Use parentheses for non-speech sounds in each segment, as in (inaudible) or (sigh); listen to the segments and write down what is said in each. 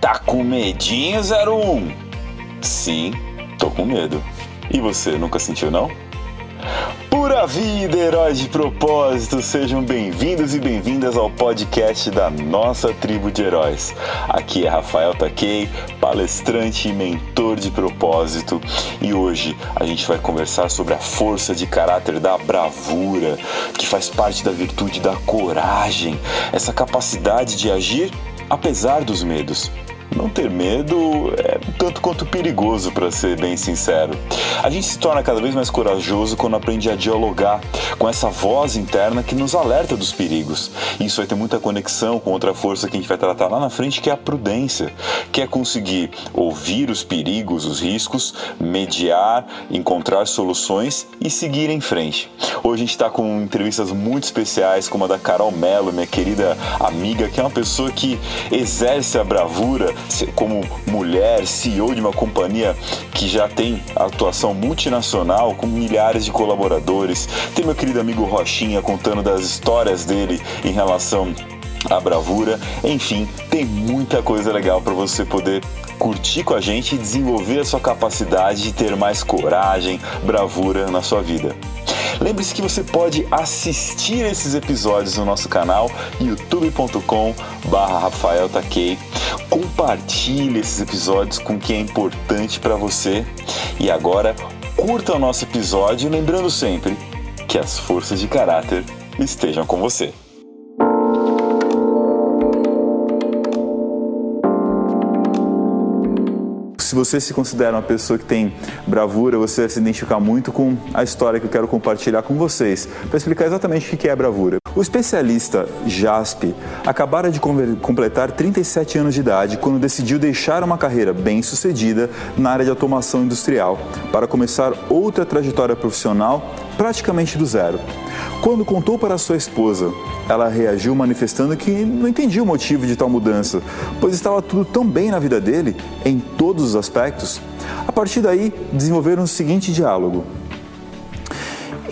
Tá com medinho 01? Sim, tô com medo. E você, nunca sentiu não? Pura vida, heróis de propósito! Sejam bem-vindos e bem-vindas ao podcast da nossa tribo de heróis. Aqui é Rafael Takei, palestrante e mentor de propósito, e hoje a gente vai conversar sobre a força de caráter da bravura, que faz parte da virtude da coragem, essa capacidade de agir apesar dos medos não ter medo é tanto quanto perigoso, para ser bem sincero. A gente se torna cada vez mais corajoso quando aprende a dialogar com essa voz interna que nos alerta dos perigos. Isso vai ter muita conexão com outra força que a gente vai tratar lá na frente, que é a prudência, que é conseguir ouvir os perigos, os riscos, mediar, encontrar soluções e seguir em frente. Hoje a gente está com entrevistas muito especiais, como a da Carol Mello, minha querida amiga, que é uma pessoa que exerce a bravura como mulher, CEO de uma companhia que já tem atuação multinacional com milhares de colaboradores. Tem meu querido amigo Rochinha contando das histórias dele em relação à bravura. Enfim, tem muita coisa legal para você poder curtir com a gente e desenvolver a sua capacidade de ter mais coragem, bravura na sua vida. Lembre-se que você pode assistir esses episódios no nosso canal youtube.com Rafael Takei. Compartilhe esses episódios com quem é importante para você. E agora, curta o nosso episódio, lembrando sempre que as forças de caráter estejam com você. Se você se considera uma pessoa que tem bravura, você vai se identificar muito com a história que eu quero compartilhar com vocês, para explicar exatamente o que é bravura. O especialista Jaspe acabara de completar 37 anos de idade quando decidiu deixar uma carreira bem sucedida na área de automação industrial para começar outra trajetória profissional praticamente do zero. Quando contou para sua esposa, ela reagiu manifestando que não entendia o motivo de tal mudança, pois estava tudo tão bem na vida dele, em todos os aspectos. A partir daí, desenvolveram o seguinte diálogo: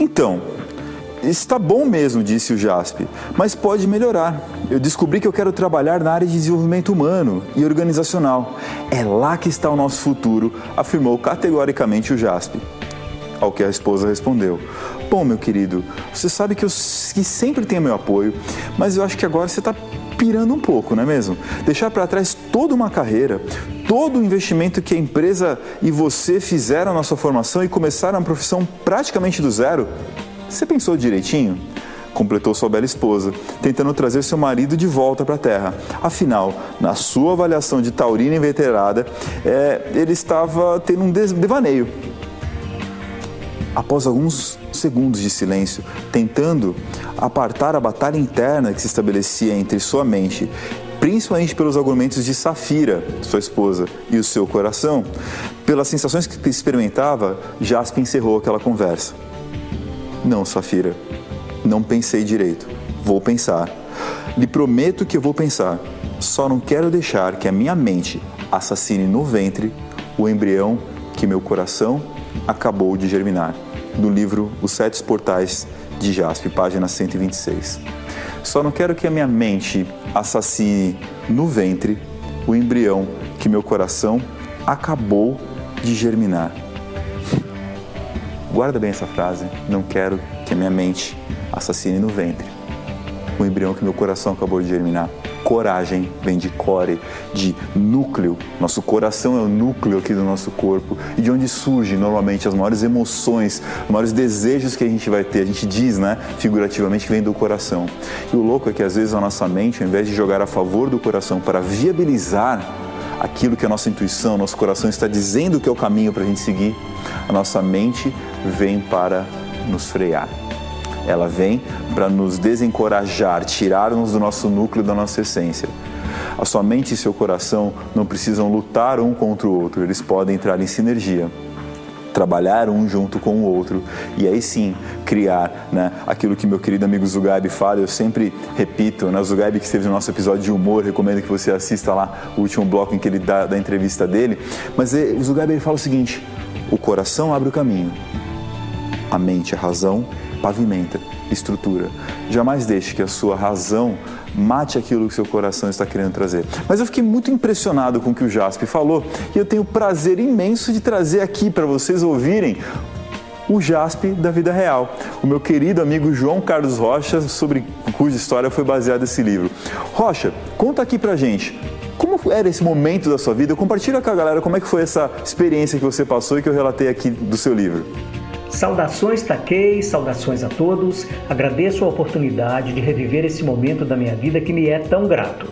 Então, Está bom mesmo, disse o Jaspe, mas pode melhorar. Eu descobri que eu quero trabalhar na área de desenvolvimento humano e organizacional. É lá que está o nosso futuro, afirmou categoricamente o Jaspe. Ao que a esposa respondeu: Bom, meu querido, você sabe que eu que sempre tenho meu apoio, mas eu acho que agora você está pirando um pouco, não é mesmo? Deixar para trás toda uma carreira, todo o investimento que a empresa e você fizeram na sua formação e começaram a profissão praticamente do zero. Você pensou direitinho? completou sua bela esposa, tentando trazer seu marido de volta para a Terra. Afinal, na sua avaliação de taurina inveterada, é, ele estava tendo um devaneio após alguns segundos de silêncio, tentando apartar a batalha interna que se estabelecia entre sua mente, principalmente pelos argumentos de Safira, sua esposa, e o seu coração, pelas sensações que experimentava, Jasper encerrou aquela conversa. Não, Safira, não pensei direito. Vou pensar. Lhe prometo que vou pensar. Só não quero deixar que a minha mente assassine no ventre o embrião que meu coração acabou de germinar, do livro Os Sete Portais de Jaspe, página 126. Só não quero que a minha mente assassine no ventre o embrião que meu coração acabou de germinar. Guarda bem essa frase. Não quero que a minha mente assassine no ventre o embrião que meu coração acabou de germinar. Coragem vem de core, de núcleo. Nosso coração é o núcleo aqui do nosso corpo e de onde surgem normalmente as maiores emoções, os maiores desejos que a gente vai ter. A gente diz, né, figurativamente, que vem do coração. E o louco é que às vezes a nossa mente, ao invés de jogar a favor do coração para viabilizar aquilo que a nossa intuição, nosso coração está dizendo que é o caminho para a gente seguir, a nossa mente vem para nos frear. Ela vem para nos desencorajar, tirar-nos do nosso núcleo, da nossa essência. A sua mente e seu coração não precisam lutar um contra o outro, eles podem entrar em sinergia trabalhar um junto com o outro e aí sim criar né, aquilo que meu querido amigo Zugaib fala, eu sempre repito, né, o Zugaib que esteve no nosso episódio de humor, recomendo que você assista lá o último bloco em que ele dá da entrevista dele, mas eh, o Zugaib ele fala o seguinte, o coração abre o caminho, A mente, a razão, pavimenta, estrutura. Jamais deixe que a sua razão mate aquilo que seu coração está querendo trazer. Mas eu fiquei muito impressionado com o que o Jaspe falou e eu tenho o prazer imenso de trazer aqui para vocês ouvirem o Jaspe da vida real. O meu querido amigo João Carlos Rocha, sobre cuja história foi baseado esse livro. Rocha, conta aqui pra gente. Como era esse momento da sua vida? Compartilha com a galera como é que foi essa experiência que você passou e que eu relatei aqui do seu livro. Saudações Taquei, saudações a todos. Agradeço a oportunidade de reviver esse momento da minha vida que me é tão grato.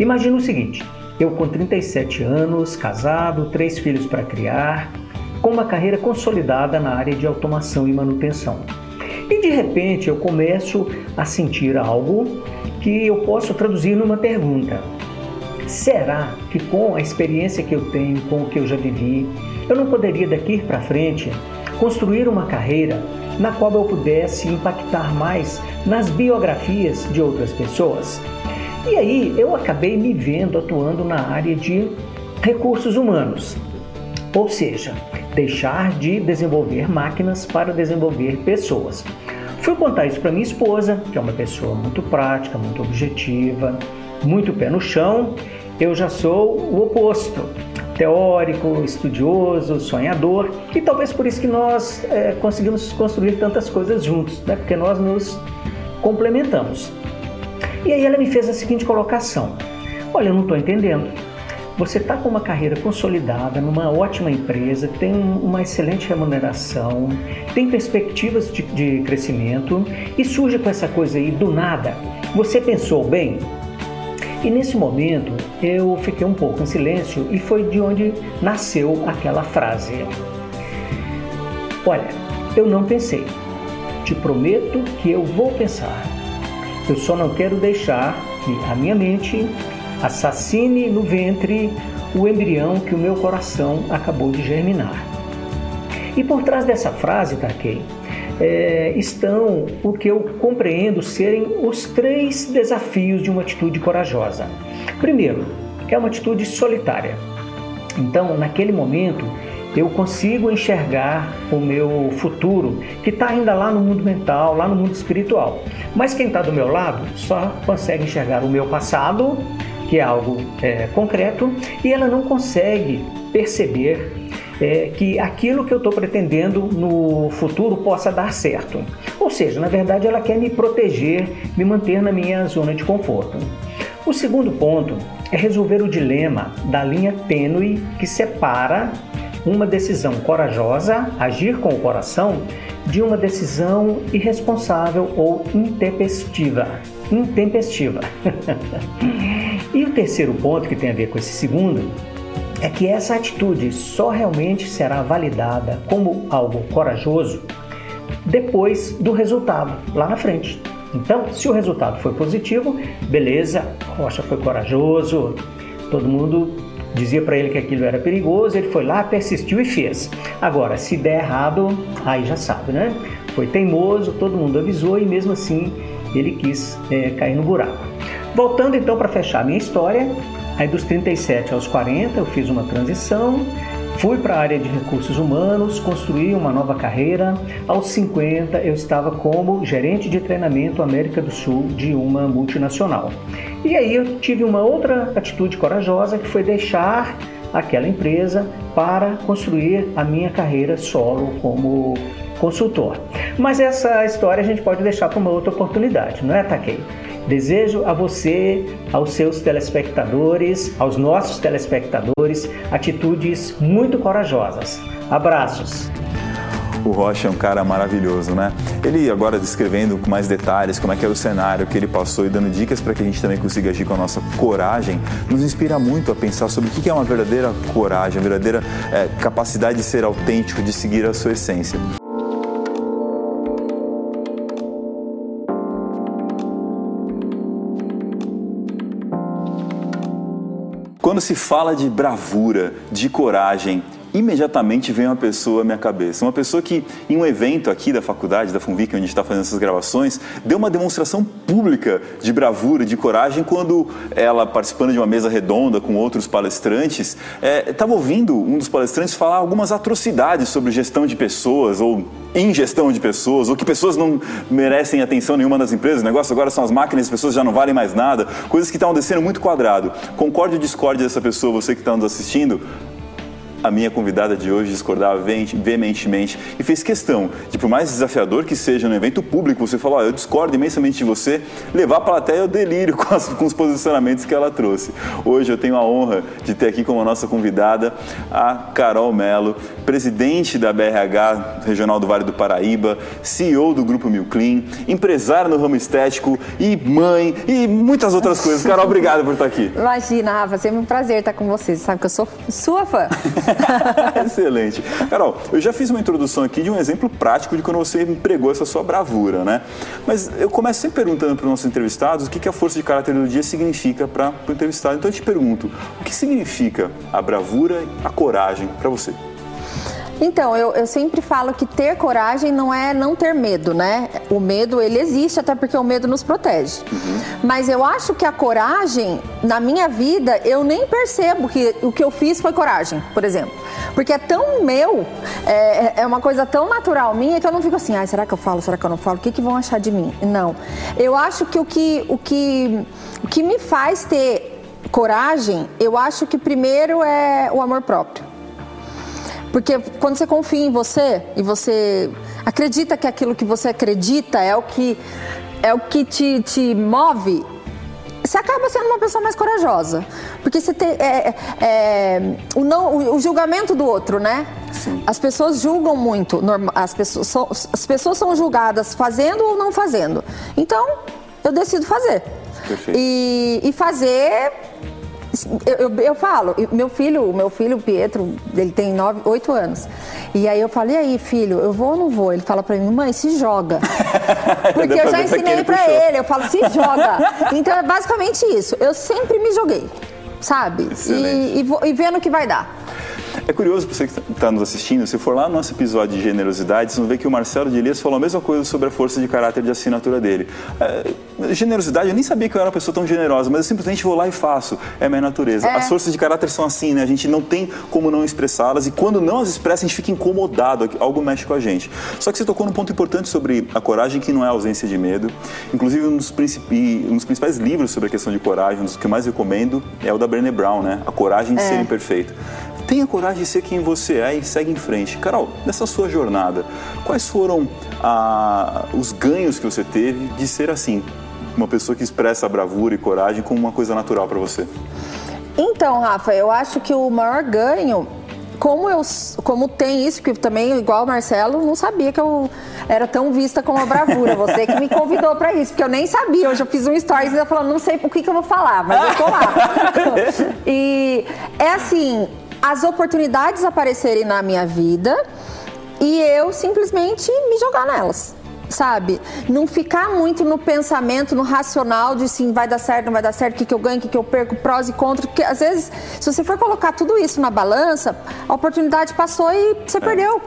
Imagina o seguinte: eu com 37 anos, casado, três filhos para criar, com uma carreira consolidada na área de automação e manutenção. E de repente eu começo a sentir algo que eu posso traduzir numa pergunta: será que com a experiência que eu tenho, com o que eu já vivi, eu não poderia daqui para frente construir uma carreira na qual eu pudesse impactar mais nas biografias de outras pessoas. E aí eu acabei me vendo atuando na área de recursos humanos, ou seja, deixar de desenvolver máquinas para desenvolver pessoas. Fui contar isso para minha esposa, que é uma pessoa muito prática, muito objetiva, muito pé no chão. Eu já sou o oposto teórico, estudioso, sonhador, e talvez por isso que nós é, conseguimos construir tantas coisas juntos, né? porque nós nos complementamos. E aí ela me fez a seguinte colocação: Olha, eu não estou entendendo. Você está com uma carreira consolidada, numa ótima empresa, tem uma excelente remuneração, tem perspectivas de, de crescimento e surge com essa coisa aí do nada. Você pensou bem? E nesse momento eu fiquei um pouco em silêncio e foi de onde nasceu aquela frase. Olha, eu não pensei. Te prometo que eu vou pensar. Eu só não quero deixar que a minha mente assassine no ventre o embrião que o meu coração acabou de germinar. E por trás dessa frase, Takei, é, estão o que eu compreendo serem os três desafios de uma atitude corajosa. Primeiro, é uma atitude solitária. Então, naquele momento, eu consigo enxergar o meu futuro, que está ainda lá no mundo mental, lá no mundo espiritual. Mas quem está do meu lado só consegue enxergar o meu passado, que é algo é, concreto, e ela não consegue perceber é, que aquilo que eu estou pretendendo no futuro possa dar certo. Ou seja, na verdade, ela quer me proteger, me manter na minha zona de conforto. O segundo ponto é resolver o dilema da linha tênue que separa uma decisão corajosa, agir com o coração, de uma decisão irresponsável ou intempestiva. Intempestiva. (laughs) e o terceiro ponto, que tem a ver com esse segundo, é que essa atitude só realmente será validada como algo corajoso depois do resultado, lá na frente. Então, se o resultado foi positivo, beleza, Rocha foi corajoso, todo mundo dizia para ele que aquilo era perigoso, ele foi lá, persistiu e fez. Agora, se der errado, aí já sabe, né? Foi teimoso, todo mundo avisou e mesmo assim ele quis é, cair no buraco. Voltando então para fechar minha história, Aí dos 37 aos 40 eu fiz uma transição, fui para a área de recursos humanos, construí uma nova carreira. Aos 50 eu estava como gerente de treinamento América do Sul de uma multinacional. E aí eu tive uma outra atitude corajosa que foi deixar aquela empresa para construir a minha carreira solo como consultor. Mas essa história a gente pode deixar para uma outra oportunidade, não é, Takei? Desejo a você, aos seus telespectadores, aos nossos telespectadores, atitudes muito corajosas. Abraços! O Rocha é um cara maravilhoso, né? Ele agora descrevendo com mais detalhes como é que era o cenário que ele passou e dando dicas para que a gente também consiga agir com a nossa coragem, nos inspira muito a pensar sobre o que é uma verdadeira coragem, a verdadeira é, capacidade de ser autêntico, de seguir a sua essência. Quando se fala de bravura, de coragem, imediatamente vem uma pessoa à minha cabeça. Uma pessoa que, em um evento aqui da faculdade, da FUNVIC, onde a gente está fazendo essas gravações, deu uma demonstração pública de bravura, de coragem, quando ela, participando de uma mesa redonda com outros palestrantes, estava é, ouvindo um dos palestrantes falar algumas atrocidades sobre gestão de pessoas ou ingestão de pessoas, ou que pessoas não merecem atenção nenhuma das empresas, o negócio agora são as máquinas, as pessoas já não valem mais nada, coisas que estão descendo muito quadrado. Concorde ou discorde dessa pessoa, você que está nos assistindo? A minha convidada de hoje discordava veementemente e fez questão de, por mais desafiador que seja no evento público, você falar, oh, eu discordo imensamente de você, levar a plateia ao delírio (laughs) com, as, com os posicionamentos que ela trouxe. Hoje eu tenho a honra de ter aqui como nossa convidada a Carol Melo, presidente da BRH Regional do Vale do Paraíba, CEO do Grupo Milclean, empresária no ramo estético e mãe e muitas outras coisas. Carol, obrigado por estar aqui. Imagina, Rafa, sempre um prazer estar com você. Você sabe que eu sou sua fã. (laughs) (laughs) Excelente. Carol, eu já fiz uma introdução aqui de um exemplo prático de quando você empregou essa sua bravura, né? Mas eu começo sempre perguntando para os nossos entrevistados o que, que a força de caráter do dia significa para o entrevistado. Então eu te pergunto, o que significa a bravura, a coragem para você? Então, eu, eu, sempre falo que ter coragem não é não ter medo, né? O medo, ele existe, até porque o medo nos protege. Uhum. Mas eu acho que a coragem, na minha vida, eu nem percebo que o que eu fiz foi coragem, por exemplo. Porque é tão meu, é, é uma coisa tão natural minha que eu não fico assim, ah, será que eu falo, será que eu não falo? O que, que vão achar de mim? Não. Eu acho que o que, o que, o que me faz ter coragem, eu acho que primeiro é o amor próprio. Porque quando você confia em você e você acredita que aquilo que você acredita é o que, é o que te, te move, você acaba sendo uma pessoa mais corajosa. Porque você tem é, é, é, o, não, o, o, julgamento do outro, né? Sim. As pessoas julgam muito. As pessoas, são, as pessoas são julgadas fazendo ou não fazendo. Então, eu decido fazer. Perfeito. E, e fazer eu, eu, eu, falo, meu filho, meu filho Pietro, ele tem nove, oito anos. E aí eu falo, e aí, filho, eu vou ou não vou? Ele fala pra mim, mãe, se joga. (laughs) Porque eu já ensinei pra ele, eu falo, se joga. Então é basicamente isso. Eu sempre me joguei, sabe? E, e, e vendo o que vai dar. É curioso para você que está nos assistindo, se for lá no nosso episódio de generosidade, você vai ver que o Marcelo de Elias falou a mesma coisa sobre a força de caráter de assinatura dele. É, generosidade, eu nem sabia que eu era uma pessoa tão generosa, mas eu simplesmente vou lá e faço. É minha natureza. É. As forças de caráter são assim, né? A gente não tem como não expressá-las e quando não as expressa, a gente fica incomodado, algo mexe com a gente. Só que você tocou num ponto importante sobre a coragem, que não é a ausência de medo. Inclusive, um dos, um dos principais livros sobre a questão de coragem, um dos que eu mais recomendo, é o da Brené Brown, né? A Coragem de é. Ser Imperfeito. Tenha coragem de ser quem você é e segue em frente. Carol, nessa sua jornada, quais foram ah, os ganhos que você teve de ser assim? Uma pessoa que expressa bravura e coragem como uma coisa natural para você. Então, Rafa, eu acho que o maior ganho como eu como tem isso, que também, igual o Marcelo, não sabia que eu era tão vista como a bravura. Você que me convidou para isso, porque eu nem sabia. Hoje eu fiz um stories e eu falando, não sei o que, que eu vou falar, mas eu tô lá. (laughs) e é assim, as oportunidades aparecerem na minha vida e eu simplesmente me jogar nelas sabe? Não ficar muito no pensamento, no racional de sim, vai dar certo, não vai dar certo, o que, que eu ganho, o que, que eu perco, prós e contras, porque às vezes, se você for colocar tudo isso na balança, a oportunidade passou e você é. perdeu.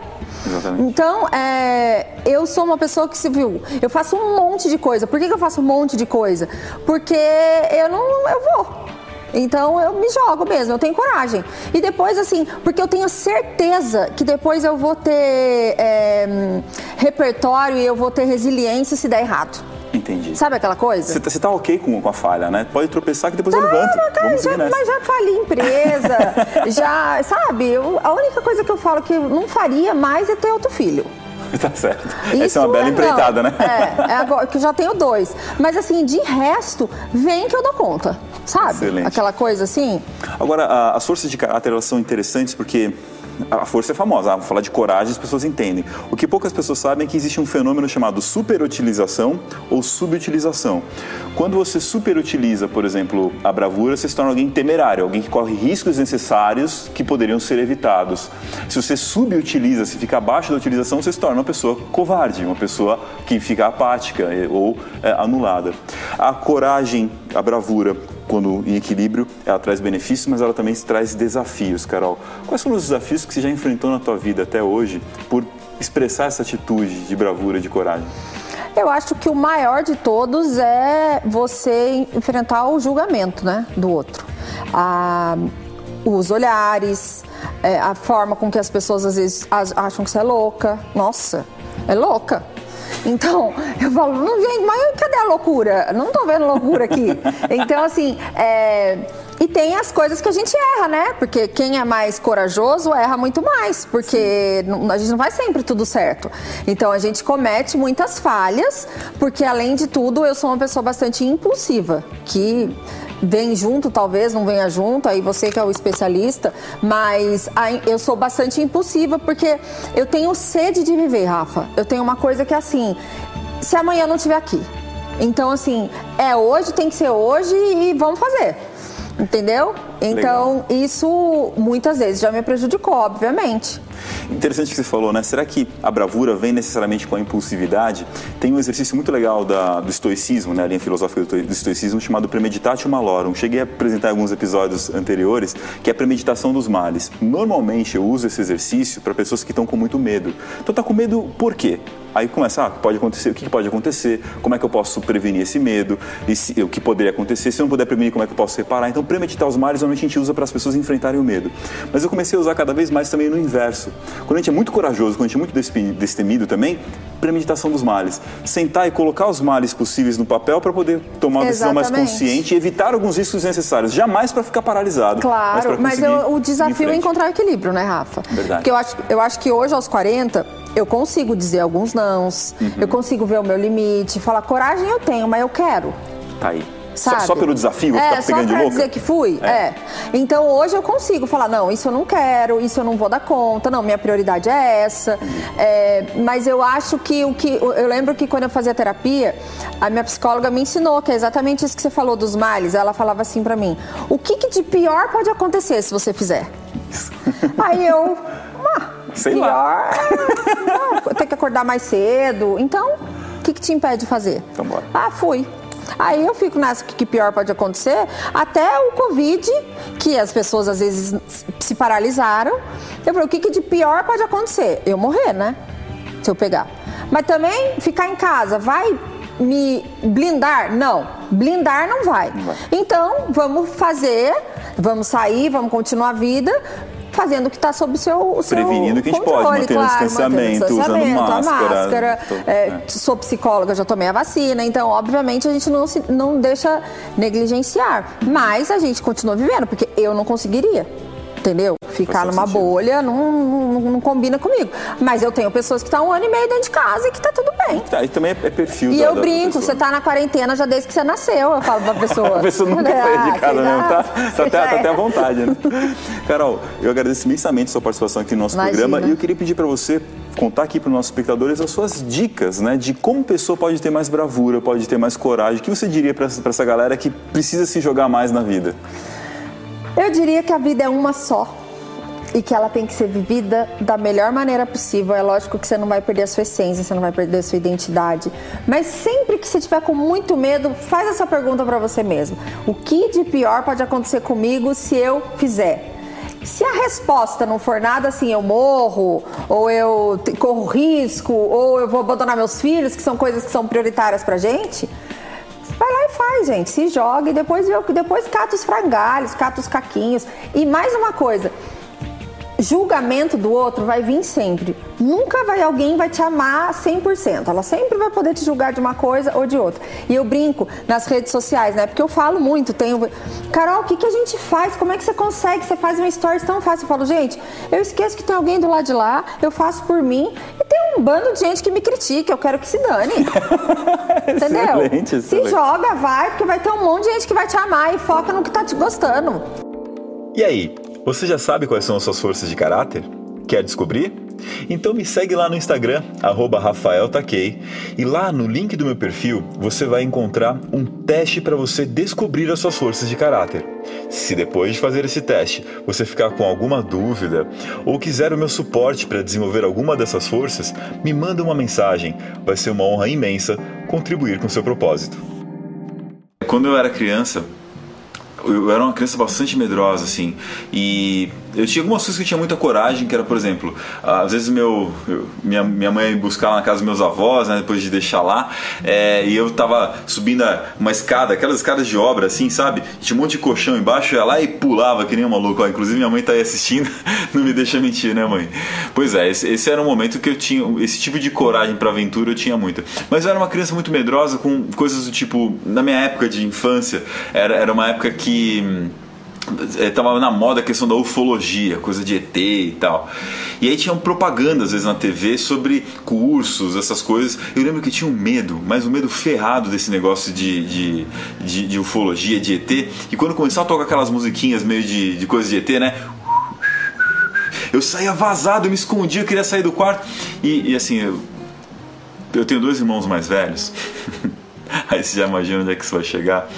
Exatamente. Então, é, eu sou uma pessoa que se viu, eu faço um monte de coisa. Por que, que eu faço um monte de coisa? Porque eu não, eu vou. Então eu me jogo mesmo, eu tenho coragem. E depois, assim, porque eu tenho certeza que depois eu vou ter é, repertório e eu vou ter resiliência se der errado. Entendi. Sabe aquela coisa? Você tá, tá, ok com, com a falha, né? Pode tropeçar que depois tá, eu levanto. Tá, Vamos já, mas já fali empresa, (laughs) já, sabe? Eu, a única coisa que eu falo que eu não faria mais é ter outro filho. (laughs) tá certo. Isso Essa é uma bela é, empreitada, não. né? É, é agora, que já tenho dois. Mas assim, de resto, vem que eu dou conta. Sabe? Excelente. Aquela coisa assim. Agora, as forças de caráter elas são interessantes porque a força é famosa, ah, vou falar de coragem, as pessoas entendem. O que poucas pessoas sabem é que existe um fenômeno chamado superutilização ou subutilização. Quando você superutiliza, por exemplo, a bravura, você se torna alguém temerário, alguém que corre riscos necessários que poderiam ser evitados. Se você subutiliza, se fica abaixo da utilização, você se torna uma pessoa covarde, uma pessoa que fica apática eh, ou é, anulada. A coragem, a bravura, quando em equilíbrio, ela traz benefícios, mas ela também traz desafios, Carol. Quais são os desafios que você já enfrentou na tua vida até hoje por expressar essa atitude de bravura, de coragem? Eu acho que o maior de todos é você enfrentar o julgamento né, do outro. A, os olhares, é, a forma com que as pessoas às vezes acham que você é louca. Nossa, é louca. Então, eu falo, não, gente, mas cadê a loucura? Não tô vendo loucura aqui. (laughs) Então, assim, é... E tem as coisas que a gente erra, né? Porque quem é mais corajoso erra muito mais, porque Sim. a gente não vai sempre tudo certo. Então a gente comete muitas falhas, porque além de tudo eu sou uma pessoa bastante impulsiva, que vem junto, talvez não venha junto, aí você que é o especialista, mas eu sou bastante impulsiva porque eu tenho sede de viver, Rafa. Eu tenho uma coisa que é assim, se amanhã eu não estiver aqui. Então, assim, é hoje, tem que ser hoje e vamos fazer. Entendeu? Então, Legal. isso muitas vezes já me prejudicou, obviamente. Interessante que você falou, né? Será que a bravura vem necessariamente com a impulsividade? Tem um exercício muito legal da, do estoicismo, né? A linha filosófica do, estoicismo chamado Premeditatio Malorum. Cheguei a apresentar em alguns episódios anteriores, que é a premeditação dos males. Normalmente eu uso esse exercício para pessoas que estão com muito medo. Então tá com medo por quê? Aí começa, ah, pode acontecer, o que pode acontecer, como é que eu posso prevenir esse medo, se, o que poderia acontecer, se eu não puder prevenir, como é que eu posso reparar. Então, premeditar os males, normalmente a gente usa para as pessoas enfrentarem o medo. Mas eu comecei a usar cada vez mais também no inverso. Quando a gente é muito corajoso, quando a gente é muito destemido também, premeditação dos males. Sentar e colocar os males possíveis no papel para poder tomar uma decisão mais consciente e evitar alguns riscos necessários. Jamais para ficar paralisado. Claro, mas, mas eu, o desafio é encontrar equilíbrio, né, Rafa? Verdade. Porque eu acho, eu acho que hoje, aos 40, eu consigo dizer alguns nãos, uhum. eu consigo ver o meu limite, falar coragem eu tenho, mas eu quero. Tá aí. Só, só, pelo desafio, é, ficar pegando só pra dizer que fui, é. é. Então hoje eu consigo falar, não, isso eu não quero, isso eu não vou dar conta, não, minha prioridade é essa. É, mas eu acho que o que. Eu lembro que quando eu fazia terapia, a minha psicóloga me ensinou, que é exatamente isso que você falou dos males. Ela falava assim para mim: o que, que de pior pode acontecer se você fizer? (laughs) Aí eu. Sei pior, lá. ter que acordar mais cedo. Então, o que, que te impede de fazer? Então bora. Ah, fui. Aí eu fico nessa que pior pode acontecer, até o Covid, que as pessoas às vezes se paralisaram. Eu falei, o que, que de pior pode acontecer? Eu morrer, né? Se eu pegar. Mas também ficar em casa, vai me blindar? Não, blindar não vai. Não vai. Então, vamos fazer, vamos sair, vamos continuar a vida, fazendo o que está sob o seu, o seu Prevenindo que a gente pode, mantendo claro, distanciamento, usando máscara. máscara tô, é, é. Sou psicóloga, já tomei a vacina, então, obviamente, a gente não, se, não deixa negligenciar. Mas a gente continua vivendo, porque eu não conseguiria entendeu? Ficar numa bolha não, não, não, combina comigo. Mas eu tenho pessoas que estão um ano e meio dentro de casa e que tá tudo bem. Tá, e também é perfil E da, eu brinco, você tá na quarentena já desde que você nasceu, eu falo pra pessoa. (laughs) a pessoa nunca ah, saiu de casa mesmo, tá, tá, até, tá até à (laughs) vontade, né? Carol, eu agradeço imensamente a sua participação aqui no nosso Imagina. programa e eu queria pedir para você contar aqui para os nossos espectadores as suas dicas, né, de como a pessoa pode ter mais bravura, pode ter mais coragem. O que você diria para essa galera que precisa se jogar mais na vida? Eu diria que a vida é uma só e que ela tem que ser vivida da melhor maneira possível. É lógico que você não vai perder a sua essência, você não vai perder a sua identidade, mas sempre que você tiver com muito medo, faz essa pergunta para você mesmo: o que de pior pode acontecer comigo se eu fizer? Se a resposta não for nada assim, eu morro, ou eu corro risco, ou eu vou abandonar meus filhos, que são coisas que são prioritárias pra gente, faz, gente. Se joga e depois, depois cata os frangalhos, cata os caquinhos. E mais uma coisa, julgamento do outro vai vir sempre. Nunca vai alguém vai te amar 100%. Ela sempre vai poder te julgar de uma coisa ou de outra. E eu brinco nas redes sociais, né? Porque eu falo muito, tenho Carol, o que, que a gente faz? Como é que você consegue? Você faz uma story tão fácil. Eu falo, gente, eu esqueço que tem alguém do lado de lá, eu faço por mim e tem um bando de gente que me critica, eu quero que se dane. (laughs) Entendeu? Excelente, excelente. Se joga, vai, porque vai ter um monte de gente que vai te amar e foca no que tá te gostando. E aí, você já sabe quais são as suas forças de caráter? Quer descobrir? Então me segue lá no Instagram, RafaelTaquei, e lá no link do meu perfil você vai encontrar um teste para você descobrir as suas forças de caráter. Se depois de fazer esse teste você ficar com alguma dúvida ou quiser o meu suporte para desenvolver alguma dessas forças, me manda uma mensagem. Vai ser uma honra imensa contribuir com seu propósito. Quando eu era criança, eu era uma criança bastante medrosa, assim. E eu tinha algumas coisas que eu tinha muita coragem, que era, por exemplo, às vezes meu, eu, minha, minha mãe ia buscar lá na casa dos meus avós, né, depois de deixar lá, é, e eu tava subindo uma escada, aquelas escadas de obra, assim, sabe? Tinha um monte de colchão embaixo, eu ia lá e pulava que nem um maluco. Ó, inclusive minha mãe tá aí assistindo, (laughs) não me deixa mentir, né, mãe? Pois é, esse, esse era um momento que eu tinha, esse tipo de coragem para aventura eu tinha muita. Mas eu era uma criança muito medrosa com coisas do tipo, na minha época de infância, era, era uma época que estava hum, na moda a questão da ufologia, coisa de ET e tal. E aí tinham propaganda às vezes na TV sobre cursos, essas coisas. Eu lembro que tinha um medo, mas um medo ferrado desse negócio de, de, de, de ufologia, de ET. E quando começava a tocar aquelas musiquinhas meio de, de coisa de ET, né? Eu saía vazado, eu me escondia, eu queria sair do quarto. E, e assim, eu, eu tenho dois irmãos mais velhos. (laughs) (laughs) Aí você já imagina onde é que isso vai chegar.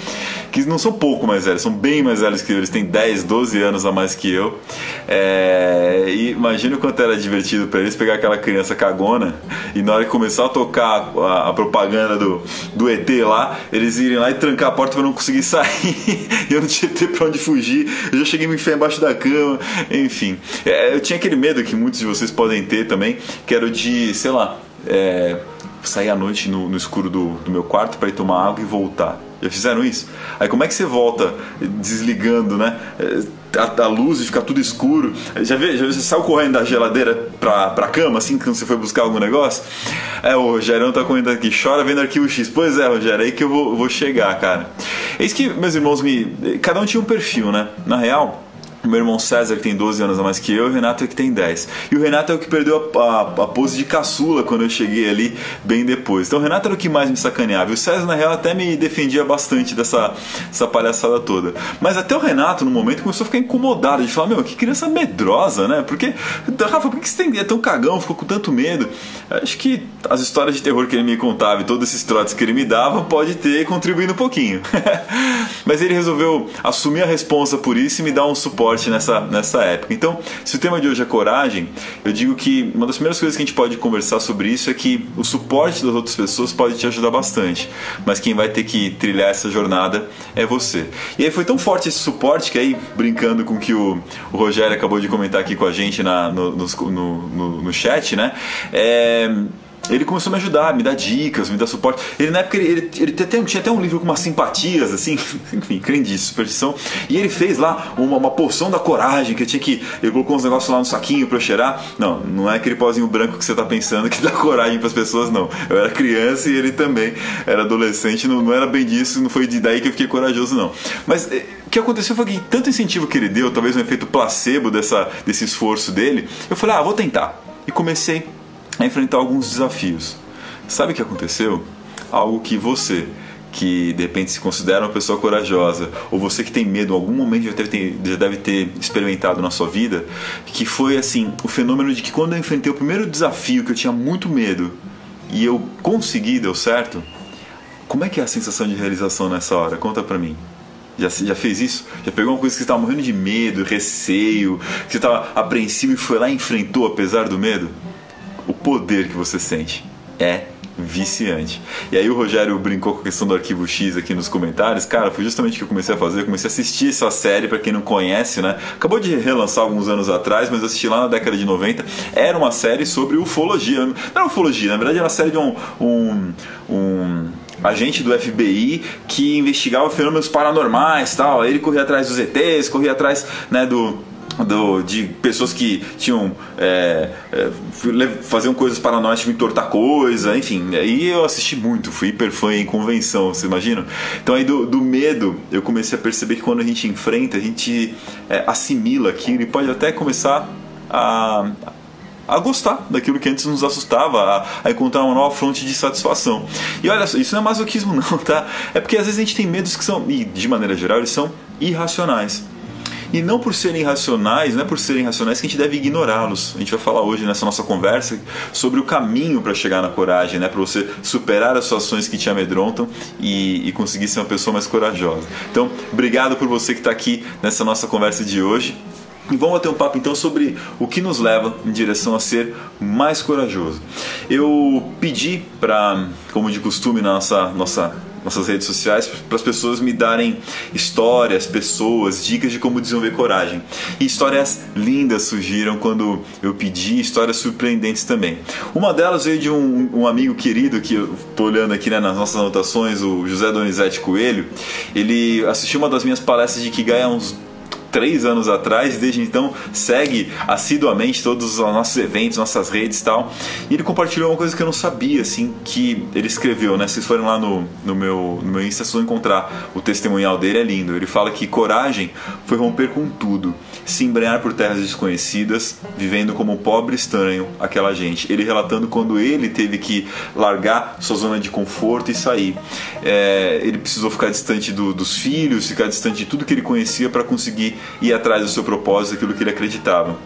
Que não são pouco mais velhos, são bem mais velhos que eu. Eles têm 10, 12 anos a mais que eu. É... E imagina o quanto era divertido para eles pegar aquela criança cagona e na hora que começar a tocar a, a propaganda do, do ET lá, eles irem lá e trancar a porta para não conseguir (laughs) sair. eu não tinha ter pra onde fugir. Eu já cheguei a me enfiar embaixo da cama. Enfim, é, eu tinha aquele medo que muitos de vocês podem ter também, que era o de, sei lá. É sair à noite no, no escuro do, do meu quarto para ir tomar água e voltar. Já fizeram isso? Aí como é que você volta desligando, né? A, a luz e ficar tudo escuro. Já, vê, já você saiu correndo da geladeira pra, pra cama, assim, quando você foi buscar algum negócio? É, o Rogerão tá correndo aqui, chora vendo arquivo X. Pois é, Rogério, é aí que eu vou, vou chegar, cara. Isso que meus irmãos me. Cada um tinha um perfil, né? Na real meu irmão César, que tem 12 anos a mais que eu, e o Renato é que tem 10. E o Renato é o que perdeu a, a, a, pose de caçula quando eu cheguei ali bem depois. Então o Renato era o que mais me sacaneava. E o César, na real, até me defendia bastante dessa, dessa palhaçada toda. Mas até o Renato, no momento, começou a ficar incomodado de falar: Meu, que criança medrosa, né? Porque, Rafa, por que você tem, é tão cagão, ficou com tanto medo? Acho que as histórias de terror que ele me contava e todos esses trotes que ele me dava pode ter contribuído um pouquinho. (laughs) Mas ele resolveu assumir a responsa por isso e me dar um suporte forte nessa, nessa época. Então, se o tema de hoje é coragem, eu digo que uma das primeiras coisas que a gente pode conversar sobre isso é que o suporte das outras pessoas pode te ajudar bastante, mas quem vai ter que trilhar essa jornada é você. E aí foi tão forte esse suporte que aí, brincando com o que o, o Rogério acabou de comentar aqui com a gente na, no, no, no, no chat, né? É, ele começou a me ajudar, me dar dicas, me dar suporte. Ele na época ele, ele, ele até, tinha até um livro com umas simpatias, assim, (laughs) enfim, crendice, superstição. E ele fez lá uma, uma poção da coragem, que eu tinha que. Ele colocou uns negócios lá no saquinho pra eu cheirar. Não, não é aquele pozinho branco que você tá pensando que dá coragem para as pessoas, não. Eu era criança e ele também era adolescente, não, não era bem disso, não foi de daí que eu fiquei corajoso, não. Mas eh, o que aconteceu foi que tanto incentivo que ele deu, talvez um efeito placebo dessa, desse esforço dele, eu falei, ah, vou tentar. E comecei a enfrentar alguns desafios. Sabe o que aconteceu? Algo que você, que de repente se considera uma pessoa corajosa, ou você que tem medo, em algum momento já deve, ter, já deve ter experimentado na sua vida, que foi assim, o fenômeno de que quando eu enfrentei o primeiro desafio que eu tinha muito medo e eu consegui, deu certo, como é que é a sensação de realização nessa hora? Conta pra mim. Já, já fez isso? Já pegou uma coisa que você estava morrendo de medo, receio, que você estava apreensivo e foi lá e enfrentou apesar do medo? O poder que você sente é viciante. E aí o Rogério brincou com a questão do arquivo X aqui nos comentários. Cara, foi justamente o que eu comecei a fazer. Eu comecei a assistir essa série, para quem não conhece, né? Acabou de relançar alguns anos atrás, mas eu assisti lá na década de 90. Era uma série sobre ufologia. Não era ufologia, na verdade era uma série de um, um, um agente do FBI que investigava fenômenos paranormais tal. Ele corria atrás dos ETs, corria atrás né, do do, de pessoas que tinham é, é, faziam coisas paranormais, tipo entortar coisa, enfim. Aí eu assisti muito, fui hiper fã em convenção, você imagina? Então aí do, do, medo eu comecei a perceber que quando a gente enfrenta, a gente é, assimila aquilo e pode até começar a, a gostar daquilo que antes nos assustava, a, a, encontrar uma nova fonte de satisfação. E olha só, isso não é masoquismo (laughs) não, tá? É porque às vezes a gente tem medos que são, e de maneira geral, eles são irracionais. E não por serem racionais, não é por serem racionais que a gente deve ignorá-los. A gente vai falar hoje nessa nossa conversa sobre o caminho para chegar na coragem, né? para você superar as situações que te amedrontam e, e conseguir ser uma pessoa mais corajosa. Então, obrigado por você que está aqui nessa nossa conversa de hoje. E vamos bater um papo então sobre o que nos leva em direção a ser mais corajoso. Eu pedi para, como de costume na nossa, nossa nossas redes sociais para as pessoas me darem histórias, pessoas, dicas de como desenvolver coragem. E histórias lindas surgiram quando eu pedi, histórias surpreendentes também. Uma delas veio de um, um amigo querido que eu estou olhando aqui né, nas nossas anotações, o José Donizete Coelho. Ele assistiu uma das minhas palestras de Kigai há uns três anos atrás, desde então segue assiduamente todos os nossos eventos, nossas redes e tal. E ele compartilhou uma coisa que eu não sabia, assim, que ele escreveu, né? Vocês forem lá no, no, meu, no meu Insta, vocês vão encontrar o testemunhal dele, é lindo. Ele fala que coragem foi romper com tudo, se embrenhar por terras desconhecidas, vivendo como pobre estranho aquela gente. Ele relatando quando ele teve que largar sua zona de conforto e sair. É, ele precisou ficar distante do, dos filhos, ficar distante de tudo que ele conhecia para conseguir ir atrás do seu propósito, aquilo que ele acreditava.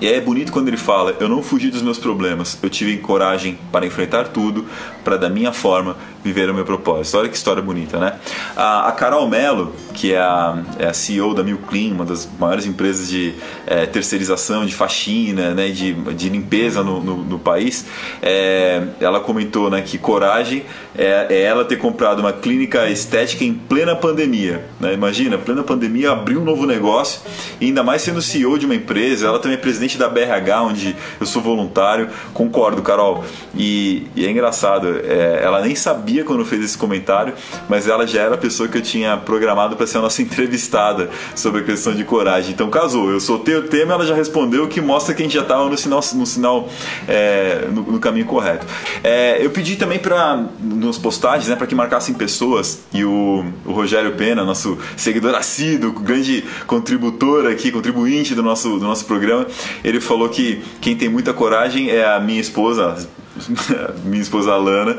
E é bonito quando ele fala: Eu não fugi dos meus problemas, eu tive coragem para enfrentar tudo, para da minha forma viver o meu propósito. Olha que história bonita, né? A, Carol Mello, que é a, é a, CEO da Mil Clean, uma das maiores empresas de é, terceirização, de faxina, né, de, de limpeza no, no, no país, é, ela comentou né, que coragem é, é, ela ter comprado uma clínica estética em plena pandemia. Né? Imagina, plena pandemia, abrir um novo negócio, e ainda mais sendo CEO de uma empresa, ela também é presidente da BRH, onde eu sou voluntário. Concordo, Carol. E, e é engraçado, é, ela nem sabia sabia quando fez esse comentário, mas ela já era a pessoa que eu tinha programado para ser a nossa (laughs) entrevistada sobre a questão de coragem. Então casou, eu soltei o tema, ela já respondeu, que mostra que a gente já estava no sinal, no, sinal é, no, no, caminho correto. É, eu pedi também para nos postagens, né, para que marcassem pessoas e o, o Rogério Pena, nosso seguidor assíduo, grande contributor aqui, contribuinte do nosso, do nosso programa, ele falou que quem tem muita coragem é a minha esposa, (laughs) minha esposa Alana,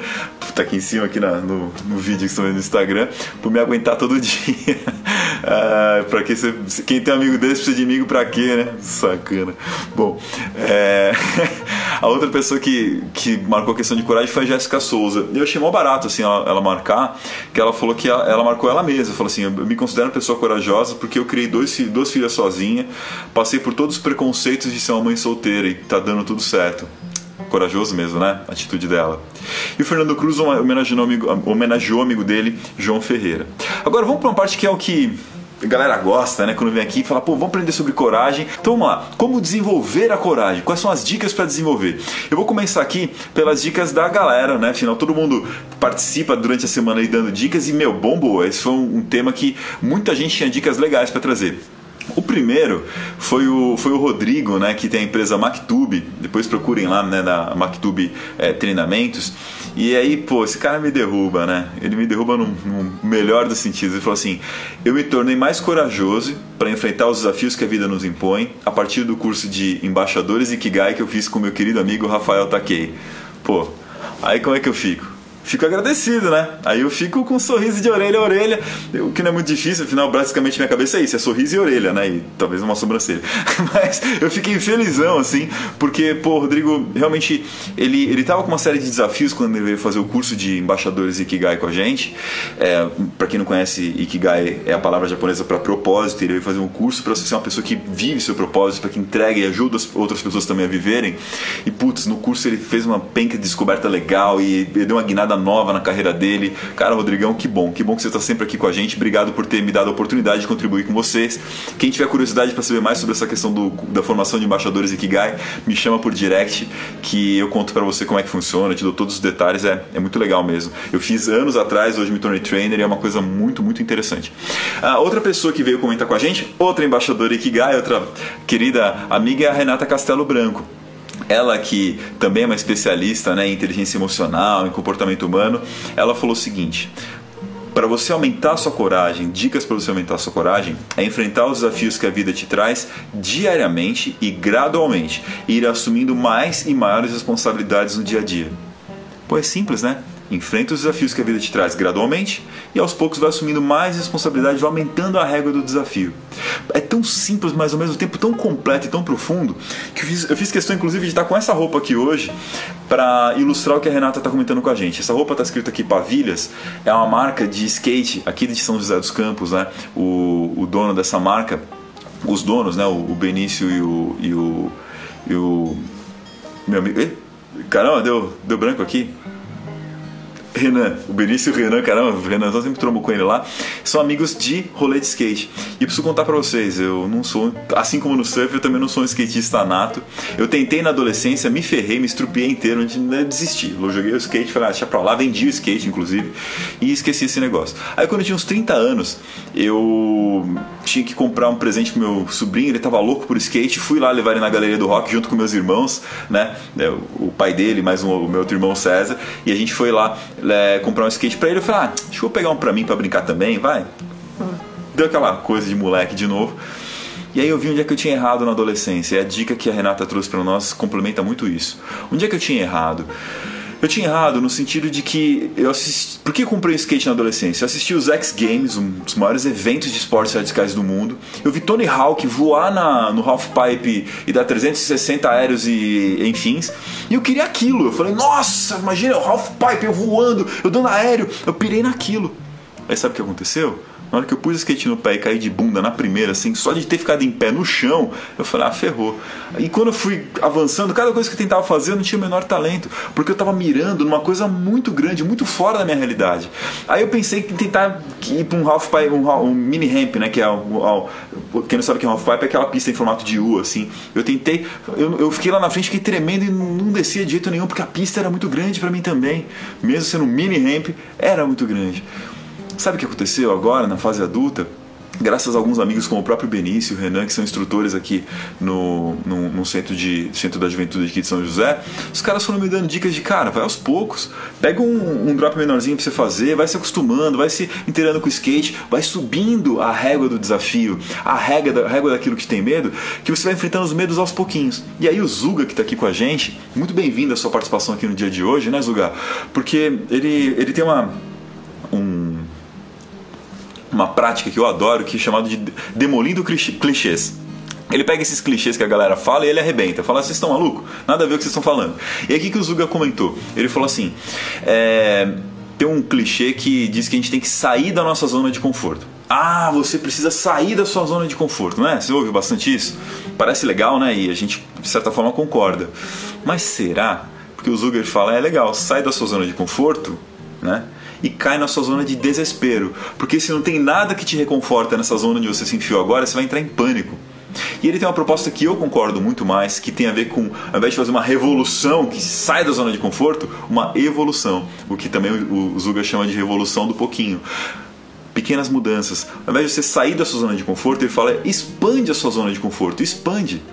tá aqui em cima aqui na, no, no vídeo que estão vendo no Instagram, por me aguentar todo (laughs) dia. ah, pra que você, quem tem amigo desse precisa de amigo pra quê, né? Sacana. Bom, é, (laughs) a outra pessoa que, que marcou a questão de coragem foi a Jéssica Souza. Eu achei mó barato assim ela, ela marcar, que ela falou que ela, ela, marcou ela mesma. Falou assim: eu me considero uma pessoa corajosa porque eu criei dois, duas filhas sozinha, passei por todos os preconceitos de ser uma mãe solteira e tá dando tudo certo corajoso mesmo, né? A atitude dela. E o Fernando Cruz homenageou o amigo, homenageou amigo dele, João Ferreira. Agora vamos para uma parte que é o que a galera gosta, né? Quando vem aqui e fala, pô, vamos aprender sobre coragem. Então vamos lá, como desenvolver a coragem? Quais são as dicas para desenvolver? Eu vou começar aqui pelas dicas da galera, né? Afinal, todo mundo participa durante a semana aí dando dicas e, meu, bom, boa. Esse foi um tema que muita gente tinha dicas legais para trazer. O primeiro foi o, foi o Rodrigo, né, que tem a empresa MacTube. Depois procurem lá né, na MacTube é, Treinamentos. E aí, pô, esse cara me derruba, né? Ele me derruba no, no melhor dos sentidos. Ele falou assim: Eu me tornei mais corajoso para enfrentar os desafios que a vida nos impõe a partir do curso de embaixadores Ikigai que eu fiz com meu querido amigo Rafael Takei. Pô, aí como é que eu fico? Fico agradecido, né? Aí eu fico com um sorriso de orelha a orelha, o que não é muito difícil, afinal, basicamente minha cabeça é isso, é sorriso e orelha, né? E talvez uma sobrancelha. (laughs) Mas eu fiquei felizão, assim, porque, pô, o Rodrigo, realmente, ele, ele tava com uma série de desafios quando ele veio fazer o curso de embaixadores Ikigai com a gente. É, para quem não conhece, Ikigai é a palavra japonesa para propósito, ele veio fazer um curso para ser uma pessoa que vive seu propósito, para que entrega e ajuda as outras pessoas também a viverem. E, putz, no curso ele fez uma penca de descoberta legal e deu uma guinada nova na carreira dele. Cara, Rodrigão, que bom, que bom que você está sempre aqui com a gente. Obrigado por ter me dado a oportunidade de contribuir com vocês. Quem tiver curiosidade para saber mais sobre essa questão do, da formação de embaixadores Ikigai, me chama por direct que eu conto para você como é que funciona, te dou todos os detalhes, é, é muito legal mesmo. Eu fiz anos atrás, hoje me tornei trainer e é uma coisa muito, muito interessante. Ah, outra pessoa que veio comentar com a gente, outra embaixadora Ikigai, outra querida amiga é a Renata Castelo Branco ela que também é uma especialista né, em inteligência emocional, em comportamento humano, ela falou o seguinte: para você aumentar sua coragem, dicas para você aumentar sua coragem, é enfrentar os desafios que a vida te traz diariamente e gradualmente, e ir assumindo mais e maiores responsabilidades no dia a dia. Pô, é simples, né? Enfrenta os desafios que a vida te traz gradualmente e aos poucos vai assumindo mais responsabilidade, vai aumentando a régua do desafio. É tão simples, mas ao mesmo tempo tão completo e tão profundo que eu fiz, eu fiz questão, inclusive, de estar com essa roupa aqui hoje para ilustrar o que a Renata está comentando com a gente. Essa roupa está escrita aqui Pavilhas, é uma marca de skate aqui de São José dos Campos, né? O, o dono dessa marca os donos, né? O, o Benício e o, e o, e o meu amigo. Caramba, deu, deu branco aqui. Renan, o Benício e o Renan, caramba, o Renan sempre trombou com ele lá, são amigos de rolê de skate. E preciso contar pra vocês, eu não sou, assim como no surf, eu também não sou um skatista nato. Eu tentei na adolescência, me ferrei, me estrupiei inteiro, antes de desistir. Eu joguei o skate, falei, ah, deixa pra lá, vendi o skate, inclusive, e esqueci esse negócio. Aí quando eu tinha uns 30 anos, eu tinha que comprar um presente pro meu sobrinho, ele tava louco por skate, fui lá levar ele na galeria do rock junto com meus irmãos, né, o pai dele, mais um, o meu outro irmão César, e a gente foi lá é, comprar um skate para ele. Eu falei, ah, deixa eu pegar um para mim para brincar também, vai. Deu aquela coisa de moleque de novo. E aí eu vi onde é que eu tinha errado na adolescência. E a dica que a Renata trouxe para nós complementa muito isso. Onde é que eu tinha errado? Eu tinha errado no sentido de que eu assisti. Por que eu comprei skate na adolescência? Eu assisti os X Games, um dos maiores eventos de esportes radicais do mundo. Eu vi Tony Hawk voar na, no half pipe e dar 360 aéreos e enfim. E eu queria aquilo. Eu falei, nossa, imagina o half pipe, eu voando, eu dando aéreo. Eu pirei naquilo. Aí sabe o que aconteceu? Na hora que eu pus o skate no pé e caí de bunda na primeira, assim, só de ter ficado em pé no chão, eu falei, ah, ferrou. E quando eu fui avançando, cada coisa que eu tentava fazer eu não tinha o menor talento, porque eu estava mirando numa coisa muito grande, muito fora da minha realidade. Aí eu pensei em tentar ir para um half pipe, um, um, mini ramp, né, que é o, o, quem não sabe o que é um half pipe, é aquela pista em formato de U, assim. Eu tentei, eu, eu fiquei lá na frente, fiquei tremendo e não descia de jeito nenhum, porque a pista era muito grande para mim também. Mesmo sendo um mini ramp, era muito grande. Sabe o que aconteceu agora, na fase adulta? graças a alguns amigos como o próprio Benício e o Renan, que são instrutores aqui no, no, no, centro, de, centro da Juventude aqui de São José, os caras foram me dando dicas de, cara, vai aos poucos, pega um, um drop menorzinho pra você fazer, vai se acostumando, vai se inteirando com o skate, vai subindo a régua do desafio, a régua, da, a régua daquilo que tem medo, que você vai enfrentando os medos aos pouquinhos. E aí o Zuga, que está aqui com a gente, muito bem-vindo a sua participação aqui no dia de hoje, né, Zuga? Porque ele, ele tem uma... Um, uma prática que eu adoro, que é chamado de demolindo clichês. Ele pega esses clichês que a galera fala e ele arrebenta. Fala, vocês estão malucos? Nada a ver o que vocês estão falando. E aqui que o Zuga comentou. Ele falou assim: é, tem um clichê que diz que a gente tem que sair da nossa zona de conforto. Ah, você precisa sair da sua zona de conforto, não é? Você ouve bastante isso? Parece legal, né? E a gente, de certa forma, concorda. Mas será? Porque o Zuger fala, é legal, sai da sua zona de conforto, né? E cai na sua zona de desespero. Porque se não tem nada que te reconforta nessa zona onde você se enfiou agora, você vai entrar em pânico. E ele tem uma proposta que eu concordo muito mais, que tem a ver com, ao invés de fazer uma revolução que sai da zona de conforto, uma evolução. O que também o Zuga chama de revolução do pouquinho pequenas mudanças. Ao invés de você sair da sua zona de conforto, ele fala: expande a sua zona de conforto, expande.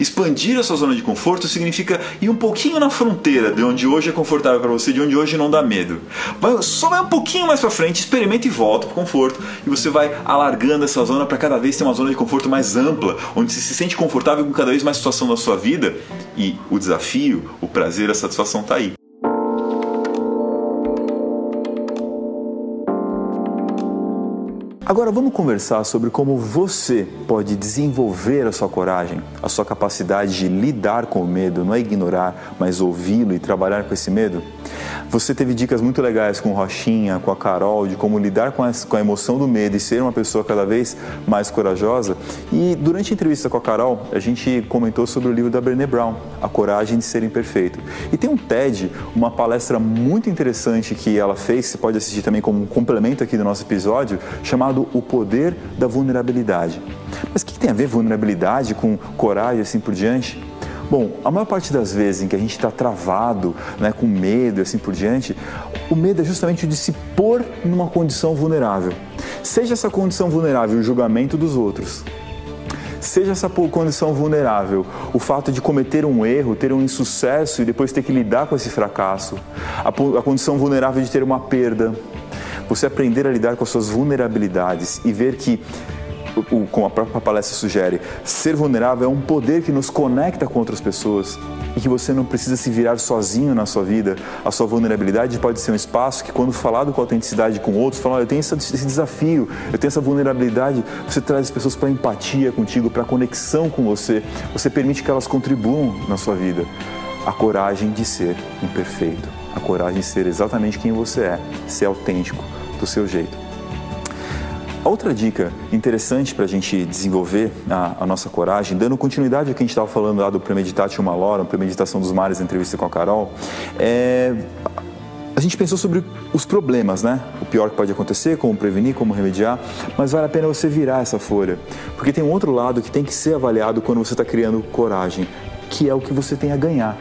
Expandir a sua zona de conforto significa ir um pouquinho na fronteira de onde hoje é confortável para você, de onde hoje não dá medo. Vai, só vai um pouquinho mais para frente, experimenta e volta para conforto. E você vai alargando essa zona para cada vez ter uma zona de conforto mais ampla, onde você se sente confortável com cada vez mais situação da sua vida. E o desafio, o prazer, a satisfação está aí. Agora vamos conversar sobre como você pode desenvolver a sua coragem, a sua capacidade de lidar com o medo, não é ignorar, mas ouvi-lo e trabalhar com esse medo. Você teve dicas muito legais com Rochinha, com a Carol, de como lidar com a, com a emoção do medo e ser uma pessoa cada vez mais corajosa. E durante a entrevista com a Carol, a gente comentou sobre o livro da Brené Brown, A Coragem de Ser Imperfeito. E tem um TED, uma palestra muito interessante que ela fez, você pode assistir também como um complemento aqui do nosso episódio, chamado O Poder da Vulnerabilidade. Mas o que tem a ver vulnerabilidade com coragem e assim por diante? Bom, a maior parte das vezes em que a gente está travado, né, com medo e assim por diante, o medo é justamente de se pôr numa condição vulnerável. Seja essa condição vulnerável o julgamento dos outros, seja essa condição vulnerável, o fato de cometer um erro, ter um insucesso e depois ter que lidar com esse fracasso, a, a condição vulnerável de ter uma perda, você aprender a lidar com as suas vulnerabilidades e ver que como a própria palestra sugere, ser vulnerável é um poder que nos conecta com outras pessoas e que você não precisa se virar sozinho na sua vida. A sua vulnerabilidade pode ser um espaço que, quando falado com autenticidade com outros, falam: eu tenho esse desafio, eu tenho essa vulnerabilidade. Você traz as pessoas para empatia contigo, para conexão com você. Você permite que elas contribuam na sua vida. A coragem de ser imperfeito, a coragem de ser exatamente quem você é, ser autêntico do seu jeito. Outra dica interessante para a gente desenvolver a, a, nossa coragem, dando continuidade ao que a gente estava falando lá do Premeditate Uma Lora, Premeditação dos Mares, entrevista com a Carol, é a gente pensou sobre os problemas, né? O pior que pode acontecer, como prevenir, como remediar, mas vale a pena você virar essa folha, porque tem um outro lado que tem que ser avaliado quando você está criando coragem, que é o que você tem a ganhar.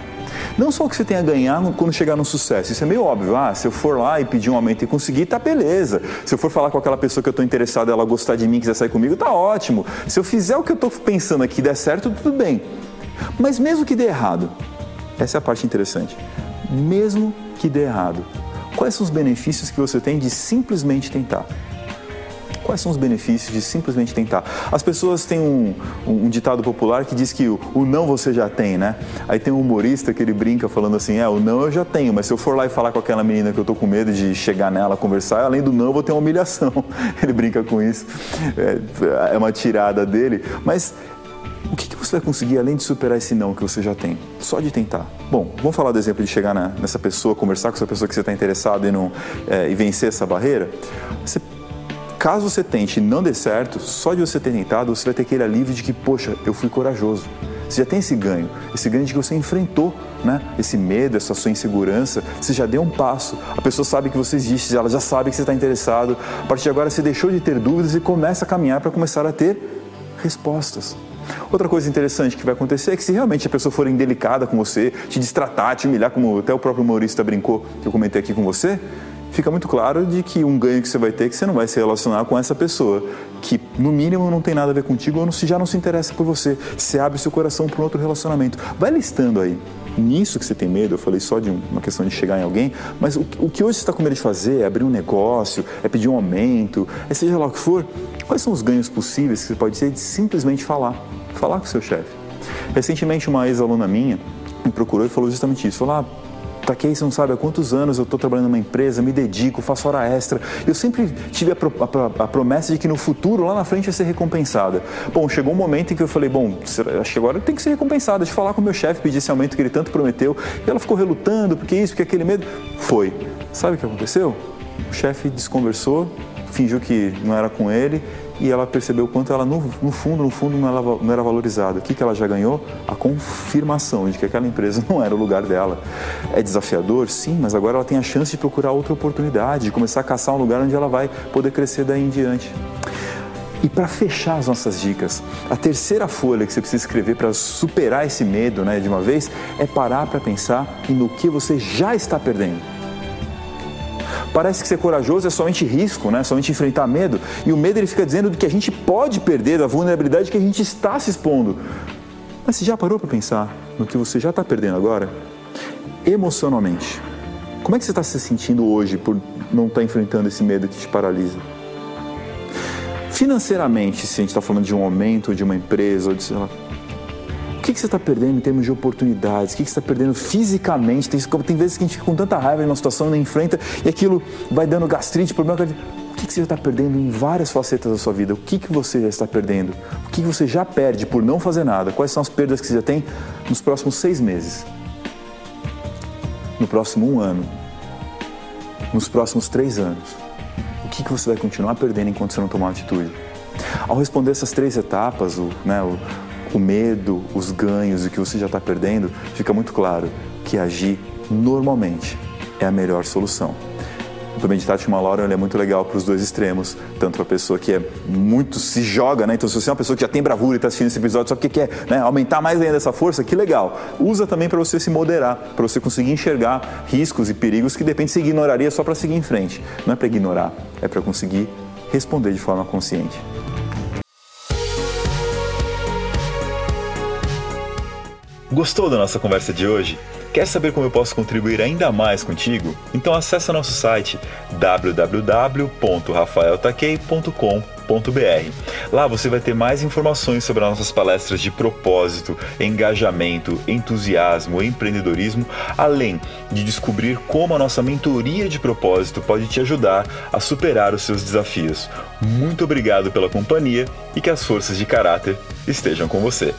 Não só o que você tem a ganhar quando chegar no sucesso, isso é meio óbvio. Ah, se eu for lá e pedir um aumento e conseguir, tá beleza. Se eu for falar com aquela pessoa que eu estou interessado, ela gostar de mim, quiser sair comigo, tá ótimo. Se eu fizer o que eu estou pensando aqui der certo, tudo bem. Mas mesmo que dê errado, essa é a parte interessante. Mesmo que dê errado. Quais são os benefícios que você tem de simplesmente tentar? Quais são os benefícios de simplesmente tentar? As pessoas têm um, um, ditado popular que diz que o, o, não você já tem, né? Aí tem um humorista que ele brinca falando assim: é, o não eu já tenho, mas se eu for lá e falar com aquela menina que eu tô com medo de chegar nela, conversar, além do não eu vou ter uma humilhação. (laughs) Ele brinca com isso. É, é uma tirada dele. Mas o que, que, você vai conseguir além de superar esse não que você já tem? Só de tentar. Bom, vamos falar do exemplo de chegar na, nessa pessoa, conversar com essa pessoa que você está interessado e, não, é, e vencer essa barreira. Você, caso você tente e não dê certo, só de você ter tentado, você vai ter aquele alívio de que, poxa, eu fui corajoso. Você já tem esse ganho, esse ganho de que você enfrentou né? esse medo, essa sua insegurança, você já deu um passo. A pessoa sabe que você existe, ela já sabe que você está interessado. A partir de agora, você deixou de ter dúvidas e começa a caminhar para começar a ter respostas. Outra coisa interessante que vai acontecer é que se realmente a pessoa for indelicada com você, te distratar, te humilhar, como até o próprio humorista brincou, que eu comentei aqui com você, fica muito claro de que um ganho que você vai ter é que você não vai se relacionar com essa pessoa que no mínimo não tem nada a ver contigo ou já não se interessa por você. Você abre seu coração para um outro relacionamento. Vai listando aí. Nisso que você tem medo, eu falei só de uma questão de chegar em alguém, mas o, o que hoje você está com medo de fazer é abrir um negócio, é pedir um aumento, é seja lá o que for, quais são os ganhos possíveis que você pode ter de simplesmente falar, falar com o seu chefe. Recentemente, uma ex-aluna minha me procurou e falou justamente isso. Falou, ah, Taquei, você não sabe há quantos anos eu estou trabalhando numa empresa, me dedico, faço hora extra. Eu sempre tive a, pro, a, a, promessa de que no futuro, lá na frente, ia ser recompensada. Bom, chegou um momento em que eu falei, bom, acho que agora tem que ser recompensada. De falar com o meu chefe, pedir esse aumento que ele tanto prometeu. E ela ficou relutando, porque isso, porque aquele medo. Foi. Sabe o que aconteceu? O chefe desconversou, fingiu que não era com ele e ela percebeu o quanto ela, no, no fundo, no fundo, não era, não era valorizada. O que, que ela já ganhou? A confirmação de que aquela empresa (laughs) não era o lugar dela. É desafiador? Sim, mas agora ela tem a chance de procurar outra oportunidade, de começar a caçar um lugar onde ela vai poder crescer daí em diante. E para fechar as nossas dicas, a terceira folha que você precisa escrever para superar esse medo né, de uma vez é parar para pensar no que você já está perdendo. Parece que ser corajoso é somente risco, né? somente enfrentar medo. E o medo ele fica dizendo que a gente pode perder, da vulnerabilidade que a gente está se expondo. Mas você já parou para pensar no que você já está perdendo agora? Emocionalmente. Como é que você está se sentindo hoje por não estar tá enfrentando esse medo que te paralisa? Financeiramente, se a gente está falando de um aumento de uma empresa, ou de, sei lá, que, que você está perdendo em termos de oportunidades? O que, que você está perdendo fisicamente? Tem, tem vezes que a gente fica com tanta raiva em uma situação, não enfrenta e aquilo vai dando gastrite, problema. O que, que você está perdendo em várias facetas da sua vida? O que, que você já está perdendo? O que, que você já perde por não fazer nada? Quais são as perdas que você já tem nos próximos seis meses? No próximo um ano? Nos próximos três anos? O que, que você vai continuar perdendo enquanto você não tomar atitude? Ao responder essas três etapas, o, né, o, o medo, os ganhos e o que você já está perdendo, fica muito claro que agir normalmente é a melhor solução. O Meditate uma Laura é muito legal para os dois extremos, tanto para a pessoa que é muito se joga, né? Então, se você é uma pessoa que já tem bravura e está assistindo esse episódio só porque quer né, aumentar mais ainda essa força, que legal. Usa também para você se moderar, para você conseguir enxergar riscos e perigos que de repente você ignoraria só para seguir em frente. Não é para ignorar, é para conseguir responder de forma consciente. Gostou da nossa conversa de hoje? Quer saber como eu posso contribuir ainda mais contigo? Então acesse nosso site www.rafaeltaquei.com.br. Lá você vai ter mais informações sobre as nossas palestras de propósito, engajamento, entusiasmo, empreendedorismo, além de descobrir como a nossa mentoria de propósito pode te ajudar a superar os seus desafios. Muito obrigado pela companhia e que as forças de caráter estejam com você.